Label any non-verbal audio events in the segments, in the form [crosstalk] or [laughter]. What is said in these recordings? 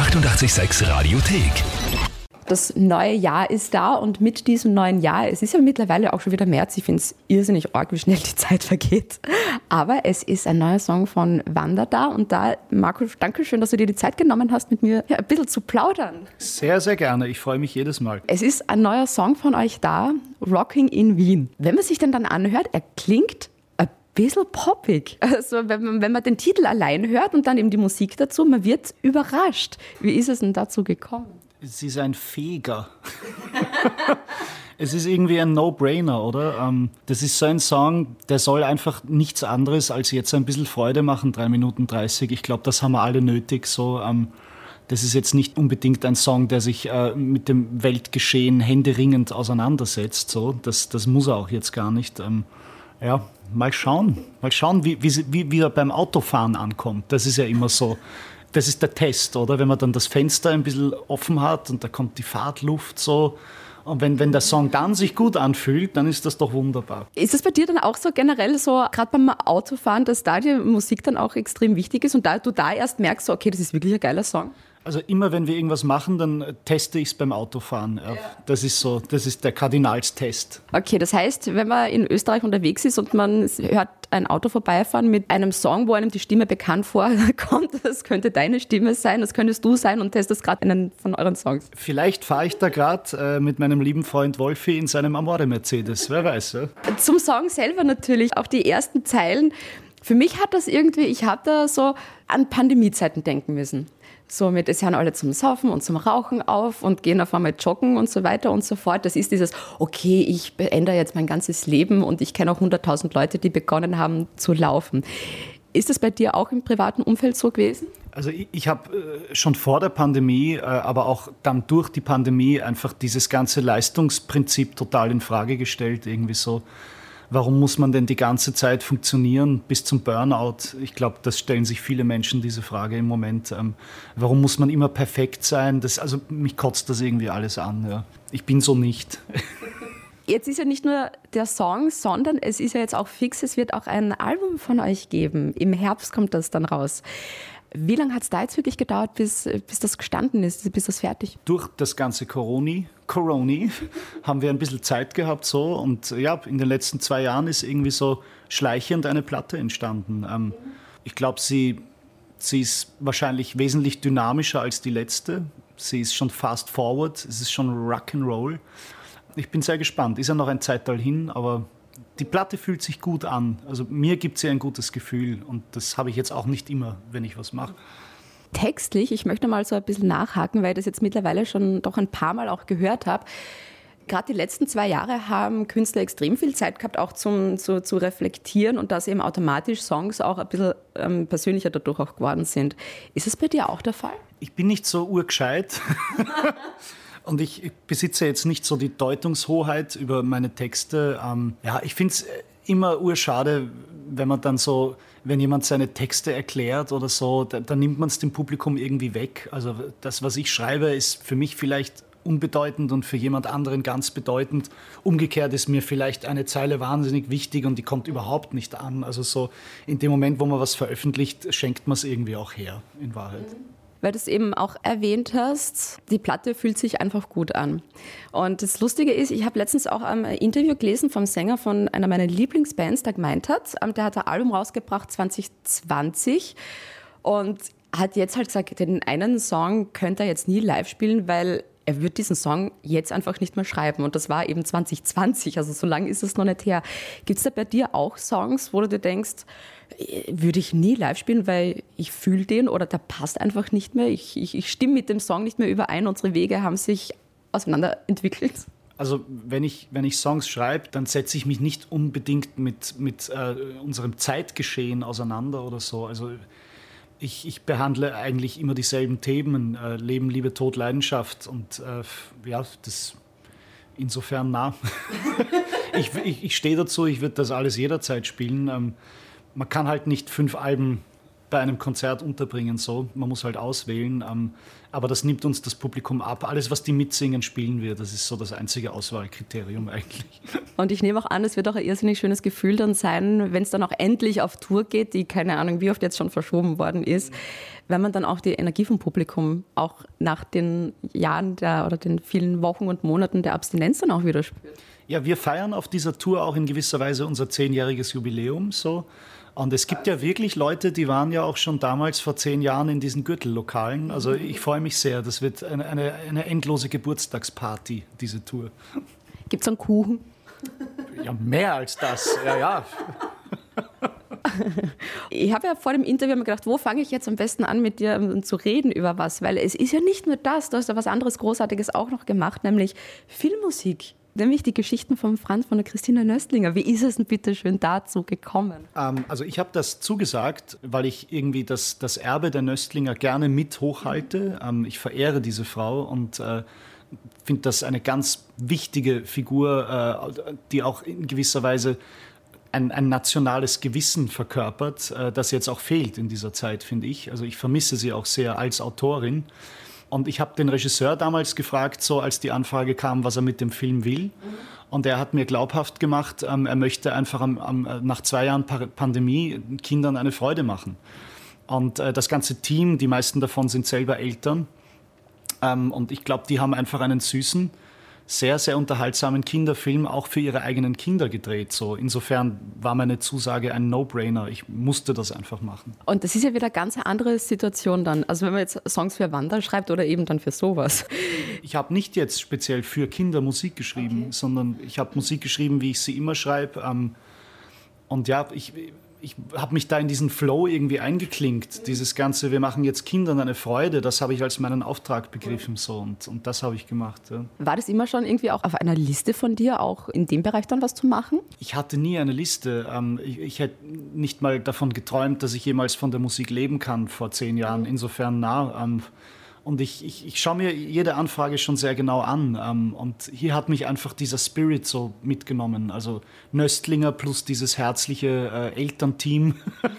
886 Radiothek. Das neue Jahr ist da und mit diesem neuen Jahr, es ist ja mittlerweile auch schon wieder März, ich finde es irrsinnig arg, wie schnell die Zeit vergeht. Aber es ist ein neuer Song von Wanda da und da, Marco, danke schön, dass du dir die Zeit genommen hast, mit mir ja, ein bisschen zu plaudern. Sehr, sehr gerne. Ich freue mich jedes Mal. Es ist ein neuer Song von euch da, Rocking in Wien. Wenn man sich den dann anhört, er klingt bisschen poppig. Also wenn man, wenn man den Titel allein hört und dann eben die Musik dazu, man wird überrascht. Wie ist es denn dazu gekommen? Es ist ein Feger. [laughs] es ist irgendwie ein No-Brainer, oder? Ähm, das ist so ein Song, der soll einfach nichts anderes als jetzt ein bisschen Freude machen, 3 Minuten 30. Ich glaube, das haben wir alle nötig. So, ähm, das ist jetzt nicht unbedingt ein Song, der sich äh, mit dem Weltgeschehen händeringend auseinandersetzt. So. Das, das muss er auch jetzt gar nicht. Ja, mal schauen. Mal schauen, wie, wie, wie er beim Autofahren ankommt. Das ist ja immer so das ist der Test, oder? Wenn man dann das Fenster ein bisschen offen hat und da kommt die Fahrtluft so. Und wenn, wenn der Song dann sich gut anfühlt, dann ist das doch wunderbar. Ist es bei dir dann auch so generell so, gerade beim Autofahren, dass da die Musik dann auch extrem wichtig ist und da du da erst merkst, so, okay, das ist wirklich ein geiler Song? Also immer wenn wir irgendwas machen, dann teste ich es beim Autofahren. Ja. Das ist so, das ist der Kardinalstest. Okay, das heißt, wenn man in Österreich unterwegs ist und man hört ein Auto vorbeifahren mit einem Song, wo einem die Stimme bekannt vorkommt, [laughs] das könnte deine Stimme sein, das könntest du sein und testest gerade einen von euren Songs. Vielleicht fahre ich da gerade äh, mit meinem lieben Freund Wolfi in seinem Amore Mercedes, wer weiß. Ja? Zum Song selber natürlich, auch die ersten Zeilen. Für mich hat das irgendwie, ich habe da so an Pandemiezeiten denken müssen. Somit, es hören alle zum Saufen und zum Rauchen auf und gehen auf einmal joggen und so weiter und so fort. Das ist dieses, okay, ich beende jetzt mein ganzes Leben und ich kenne auch 100.000 Leute, die begonnen haben zu laufen. Ist das bei dir auch im privaten Umfeld so gewesen? Also ich, ich habe äh, schon vor der Pandemie, äh, aber auch dann durch die Pandemie einfach dieses ganze Leistungsprinzip total in Frage gestellt. Irgendwie so, warum muss man denn die ganze Zeit funktionieren bis zum Burnout? Ich glaube, das stellen sich viele Menschen diese Frage im Moment. Ähm, warum muss man immer perfekt sein? Das, also mich kotzt das irgendwie alles an. Ja. Ich bin so nicht. [laughs] Jetzt ist ja nicht nur der Song, sondern es ist ja jetzt auch fix, es wird auch ein Album von euch geben. Im Herbst kommt das dann raus. Wie lange hat es da jetzt wirklich gedauert, bis, bis das gestanden ist, bis das fertig? Durch das ganze Coroni, Coroni [laughs] haben wir ein bisschen Zeit gehabt so und ja, in den letzten zwei Jahren ist irgendwie so schleichend eine Platte entstanden. Ähm, ich glaube, sie, sie ist wahrscheinlich wesentlich dynamischer als die letzte. Sie ist schon fast forward, es ist schon Rock'n'Roll. Ich bin sehr gespannt. Ist ja noch ein Zeitteil hin, aber die Platte fühlt sich gut an. Also mir gibt sie ein gutes Gefühl und das habe ich jetzt auch nicht immer, wenn ich was mache. Textlich, ich möchte mal so ein bisschen nachhaken, weil ich das jetzt mittlerweile schon doch ein paar Mal auch gehört habe. Gerade die letzten zwei Jahre haben Künstler extrem viel Zeit gehabt, auch zum, zu, zu reflektieren und dass eben automatisch Songs auch ein bisschen ähm, persönlicher dadurch auch geworden sind. Ist es bei dir auch der Fall? Ich bin nicht so urgescheit. [laughs] Und ich besitze jetzt nicht so die Deutungshoheit über meine Texte. Ähm, ja, ich finde es immer urschade, wenn man dann so, wenn jemand seine Texte erklärt oder so, dann, dann nimmt man es dem Publikum irgendwie weg. Also das, was ich schreibe, ist für mich vielleicht unbedeutend und für jemand anderen ganz bedeutend. Umgekehrt ist mir vielleicht eine Zeile wahnsinnig wichtig und die kommt überhaupt nicht an. Also so in dem Moment, wo man was veröffentlicht, schenkt man es irgendwie auch her, in Wahrheit. Mhm weil du es eben auch erwähnt hast, die Platte fühlt sich einfach gut an. Und das Lustige ist, ich habe letztens auch ein Interview gelesen vom Sänger von einer meiner Lieblingsbands, der gemeint hat, ähm, der hat ein Album rausgebracht 2020 und hat jetzt halt gesagt, den einen Song könnte er jetzt nie live spielen, weil er wird diesen Song jetzt einfach nicht mehr schreiben. Und das war eben 2020, also so lange ist es noch nicht her. Gibt es da bei dir auch Songs, wo du dir denkst, würde ich nie live spielen, weil ich fühle den oder der passt einfach nicht mehr. Ich, ich, ich stimme mit dem Song nicht mehr überein. Unsere Wege haben sich auseinanderentwickelt. Also wenn ich, wenn ich Songs schreibe, dann setze ich mich nicht unbedingt mit, mit äh, unserem Zeitgeschehen auseinander oder so. Also ich, ich behandle eigentlich immer dieselben Themen, äh, Leben, Liebe, Tod, Leidenschaft und äh, ja, das insofern nah. [laughs] ich, ich, ich stehe dazu, ich würde das alles jederzeit spielen. Ähm, man kann halt nicht fünf Alben bei einem Konzert unterbringen. So, man muss halt auswählen. Ähm, aber das nimmt uns das Publikum ab. Alles, was die mitsingen, spielen wir. Das ist so das einzige Auswahlkriterium eigentlich. Und ich nehme auch an, es wird auch ein irrsinnig schönes Gefühl dann sein, wenn es dann auch endlich auf Tour geht, die keine Ahnung, wie oft jetzt schon verschoben worden ist, wenn man dann auch die Energie vom Publikum auch nach den Jahren der, oder den vielen Wochen und Monaten der Abstinenz dann auch wieder spürt. Ja, wir feiern auf dieser Tour auch in gewisser Weise unser zehnjähriges Jubiläum so. Und es gibt ja wirklich Leute, die waren ja auch schon damals vor zehn Jahren in diesen Gürtellokalen. Also ich freue mich sehr. Das wird eine, eine, eine endlose Geburtstagsparty, diese Tour. Gibt es einen Kuchen? Ja, mehr als das. Ja, ja. [laughs] Ich habe ja vor dem Interview mir gedacht, wo fange ich jetzt am besten an, mit dir um, zu reden über was? Weil es ist ja nicht nur das, du hast ja was anderes Großartiges auch noch gemacht, nämlich Filmmusik. Nämlich die Geschichten von Franz von der Christina Nöstlinger. Wie ist es denn bitte schön dazu gekommen? Ähm, also ich habe das zugesagt, weil ich irgendwie das, das Erbe der Nöstlinger gerne mit hochhalte. Ähm, ich verehre diese Frau und äh, finde das eine ganz wichtige Figur, äh, die auch in gewisser Weise ein, ein nationales Gewissen verkörpert, äh, das jetzt auch fehlt in dieser Zeit, finde ich. Also ich vermisse sie auch sehr als Autorin. Und ich habe den Regisseur damals gefragt, so als die Anfrage kam, was er mit dem Film will. Und er hat mir glaubhaft gemacht, ähm, er möchte einfach am, am, nach zwei Jahren pa Pandemie Kindern eine Freude machen. Und äh, das ganze Team, die meisten davon sind selber Eltern. Ähm, und ich glaube, die haben einfach einen süßen, sehr, sehr unterhaltsamen Kinderfilm auch für ihre eigenen Kinder gedreht. So, insofern war meine Zusage ein No-Brainer. Ich musste das einfach machen. Und das ist ja wieder eine ganz andere Situation dann. Also wenn man jetzt Songs für Wander schreibt oder eben dann für sowas. Ich habe nicht jetzt speziell für Kinder Musik geschrieben, okay. sondern ich habe Musik geschrieben, wie ich sie immer schreibe. Ähm, und ja, ich, ich habe mich da in diesen Flow irgendwie eingeklinkt. Dieses ganze, wir machen jetzt Kindern eine Freude, das habe ich als meinen Auftrag begriffen so und, und das habe ich gemacht. Ja. War das immer schon irgendwie auch auf einer Liste von dir, auch in dem Bereich dann was zu machen? Ich hatte nie eine Liste. Ähm, ich, ich hätte nicht mal davon geträumt, dass ich jemals von der Musik leben kann vor zehn Jahren. Insofern nah. Und ich, ich, ich schaue mir jede Anfrage schon sehr genau an. Ähm, und hier hat mich einfach dieser Spirit so mitgenommen. Also Nöstlinger plus dieses herzliche äh, Elternteam.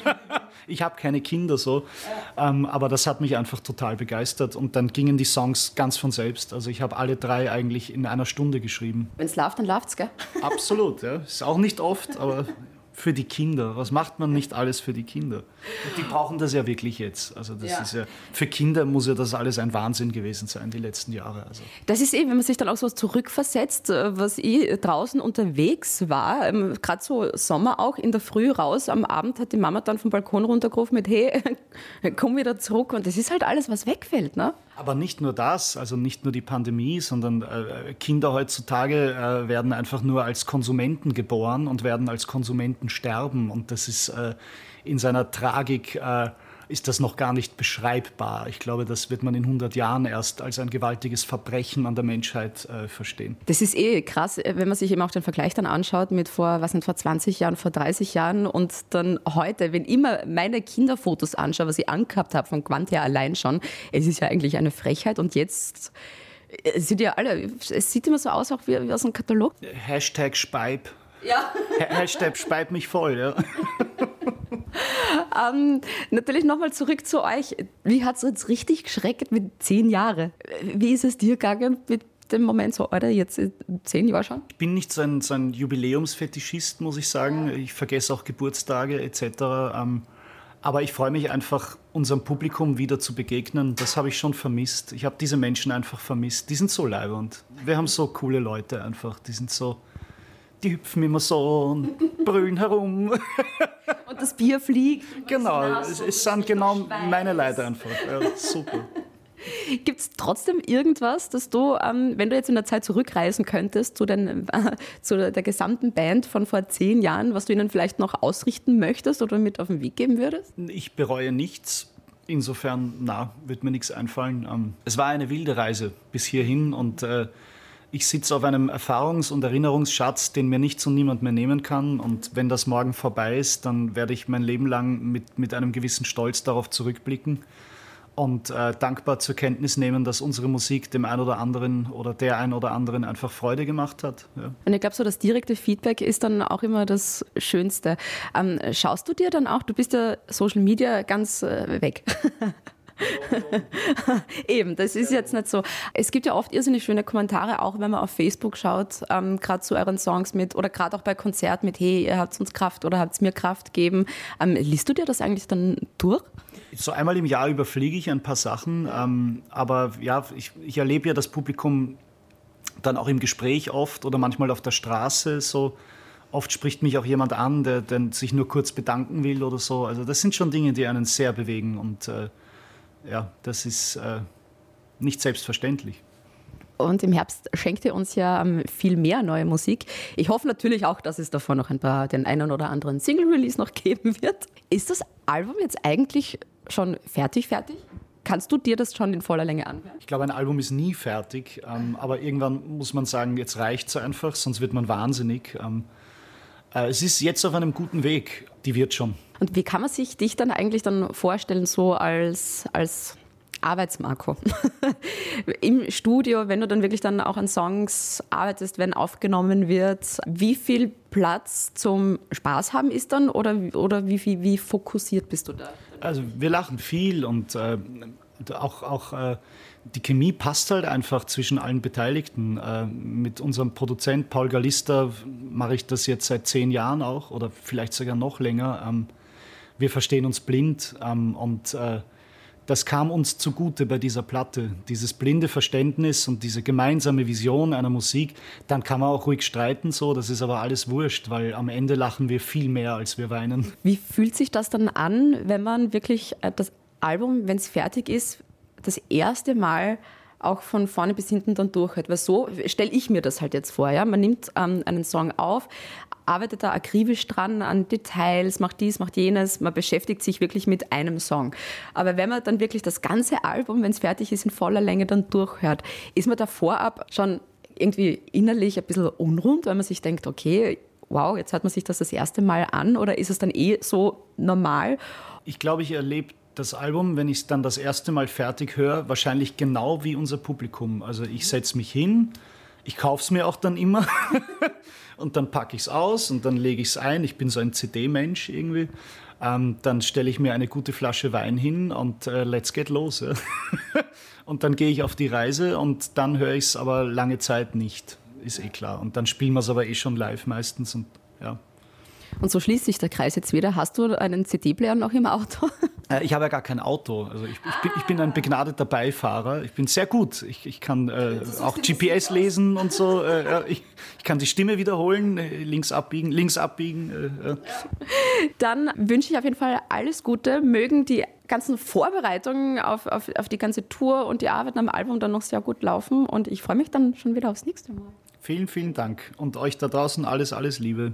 [laughs] ich habe keine Kinder so. Ähm, aber das hat mich einfach total begeistert. Und dann gingen die Songs ganz von selbst. Also ich habe alle drei eigentlich in einer Stunde geschrieben. Wenn es läuft, dann läuft's, gell? Absolut, ja. Ist auch nicht oft, aber [laughs] für die Kinder. Was macht man nicht alles für die Kinder? Und die brauchen das ja wirklich jetzt. Also das ja. ist ja für Kinder muss ja das alles ein Wahnsinn gewesen sein die letzten Jahre. Also. Das ist eben, wenn man sich dann auch so zurückversetzt, äh, was ich draußen unterwegs war, ähm, gerade so Sommer auch in der Früh raus, am Abend hat die Mama dann vom Balkon runtergerufen mit Hey, [laughs] komm wieder zurück und das ist halt alles, was wegfällt, ne? Aber nicht nur das, also nicht nur die Pandemie, sondern äh, Kinder heutzutage äh, werden einfach nur als Konsumenten geboren und werden als Konsumenten sterben. Und das ist äh, in seiner Tragik äh, ist das noch gar nicht beschreibbar. Ich glaube, das wird man in 100 Jahren erst als ein gewaltiges Verbrechen an der Menschheit äh, verstehen. Das ist eh krass, äh, wenn man sich eben auch den Vergleich dann anschaut mit vor, was nicht, vor 20 Jahren, vor 30 Jahren und dann heute, wenn immer meine Kinderfotos anschaue, was ich angehabt habe von Quantia allein schon, es ist ja eigentlich eine Frechheit und jetzt äh, sind ja alle, es sieht immer so aus, auch wie, wie aus einem Katalog. Hashtag Speib. Ja. Hashtag Speib mich voll, [laughs] ja. ähm, natürlich nochmal zurück zu euch. Wie hat es jetzt richtig geschreckt mit zehn Jahren? Wie ist es dir gegangen mit dem Moment so, Alter, jetzt zehn Jahre schon? Ich bin nicht so ein, so ein Jubiläumsfetischist, muss ich sagen. Ich vergesse auch Geburtstage etc. Ähm, aber ich freue mich einfach, unserem Publikum wieder zu begegnen. Das habe ich schon vermisst. Ich habe diese Menschen einfach vermisst. Die sind so leibend. Wir haben so coole Leute einfach. Die sind so die hüpfen immer so und [laughs] brüllen herum. [laughs] Und das Bier fliegt. Genau, es, es sind genau meine Leute einfach. Ja, super. [laughs] Gibt es trotzdem irgendwas, dass du, ähm, wenn du jetzt in der Zeit zurückreisen könntest zu, den, äh, zu der gesamten Band von vor zehn Jahren, was du ihnen vielleicht noch ausrichten möchtest oder mit auf den Weg geben würdest? Ich bereue nichts. Insofern, na, wird mir nichts einfallen. Ähm, es war eine wilde Reise bis hierhin und äh, ich sitze auf einem Erfahrungs- und Erinnerungsschatz, den mir nichts und niemand mehr nehmen kann. Und wenn das morgen vorbei ist, dann werde ich mein Leben lang mit, mit einem gewissen Stolz darauf zurückblicken. und äh, dankbar zur Kenntnis nehmen, dass unsere Musik dem einen oder anderen oder der einen oder anderen einfach Freude gemacht hat. Ja. Und ich glaube, so das direkte Feedback ist dann auch immer das Schönste. Ähm, schaust du dir dann auch, du bist ja Social Media ganz äh, weg. [laughs] [laughs] Eben, das ist jetzt nicht so. Es gibt ja oft irrsinnig schöne Kommentare, auch wenn man auf Facebook schaut, ähm, gerade zu euren Songs mit oder gerade auch bei Konzerten mit, hey, ihr habt uns Kraft oder habt mir Kraft gegeben. Ähm, liest du dir das eigentlich dann durch? So einmal im Jahr überfliege ich ein paar Sachen, ähm, aber ja, ich, ich erlebe ja das Publikum dann auch im Gespräch oft oder manchmal auf der Straße so. Oft spricht mich auch jemand an, der, der sich nur kurz bedanken will oder so. Also das sind schon Dinge, die einen sehr bewegen und äh, ja, das ist äh, nicht selbstverständlich. Und im Herbst schenkt ihr uns ja ähm, viel mehr neue Musik. Ich hoffe natürlich auch, dass es davon noch ein paar, den einen oder anderen Single-Release noch [laughs] geben wird. Ist das Album jetzt eigentlich schon fertig, fertig? Kannst du dir das schon in voller Länge anhören? Ich glaube, ein Album ist nie fertig, ähm, aber irgendwann muss man sagen, jetzt reicht es einfach, sonst wird man wahnsinnig. Ähm, äh, es ist jetzt auf einem guten Weg, die wird schon. Und wie kann man sich dich dann eigentlich dann vorstellen, so als, als Arbeitsmarco. [laughs] Im Studio, wenn du dann wirklich dann auch an Songs arbeitest, wenn aufgenommen wird, wie viel Platz zum Spaß haben ist dann oder, oder wie, wie, wie fokussiert bist du da? Also wir lachen viel und äh, auch, auch äh, die Chemie passt halt einfach zwischen allen Beteiligten. Äh, mit unserem Produzent Paul Galister mache ich das jetzt seit zehn Jahren auch oder vielleicht sogar noch länger. Ähm, wir verstehen uns blind ähm, und äh, das kam uns zugute bei dieser Platte, dieses blinde Verständnis und diese gemeinsame Vision einer Musik. Dann kann man auch ruhig streiten, so, das ist aber alles wurscht, weil am Ende lachen wir viel mehr, als wir weinen. Wie fühlt sich das dann an, wenn man wirklich das Album, wenn es fertig ist, das erste Mal auch von vorne bis hinten dann durchhört. Weil so stelle ich mir das halt jetzt vor. Ja? Man nimmt ähm, einen Song auf, arbeitet da akribisch dran an Details, macht dies, macht jenes, man beschäftigt sich wirklich mit einem Song. Aber wenn man dann wirklich das ganze Album, wenn es fertig ist, in voller Länge dann durchhört, ist man da vorab schon irgendwie innerlich ein bisschen unrund, weil man sich denkt, okay, wow, jetzt hört man sich das das erste Mal an oder ist es dann eh so normal? Ich glaube, ich erlebe das Album, wenn ich es dann das erste Mal fertig höre, wahrscheinlich genau wie unser Publikum. Also ich setze mich hin, ich kaufe es mir auch dann immer [laughs] und dann packe ich es aus und dann lege ich es ein. Ich bin so ein CD-Mensch irgendwie. Ähm, dann stelle ich mir eine gute Flasche Wein hin und äh, let's get los. Ja. [laughs] und dann gehe ich auf die Reise und dann höre ich es aber lange Zeit nicht, ist eh klar. Und dann spielen wir es aber eh schon live meistens und ja. Und so schließt sich der Kreis jetzt wieder. Hast du einen CD-Player noch im Auto? [laughs] Äh, ich habe ja gar kein Auto. Also ich, ich, bin, ich bin, ein begnadeter Beifahrer. Ich bin sehr gut. Ich, ich kann äh, auch GPS lesen und so. Äh, ich, kann die Stimme wiederholen, äh, links abbiegen, links abbiegen. Äh, Dann wünsche ich auf jeden Fall alles Gute. Mögen die ganzen Vorbereitungen auf, auf, auf die ganze Tour und die Arbeit am Album dann noch sehr gut laufen. Und ich freue mich dann schon wieder aufs nächste Mal. Vielen, vielen Dank. Und euch da draußen alles, alles Liebe.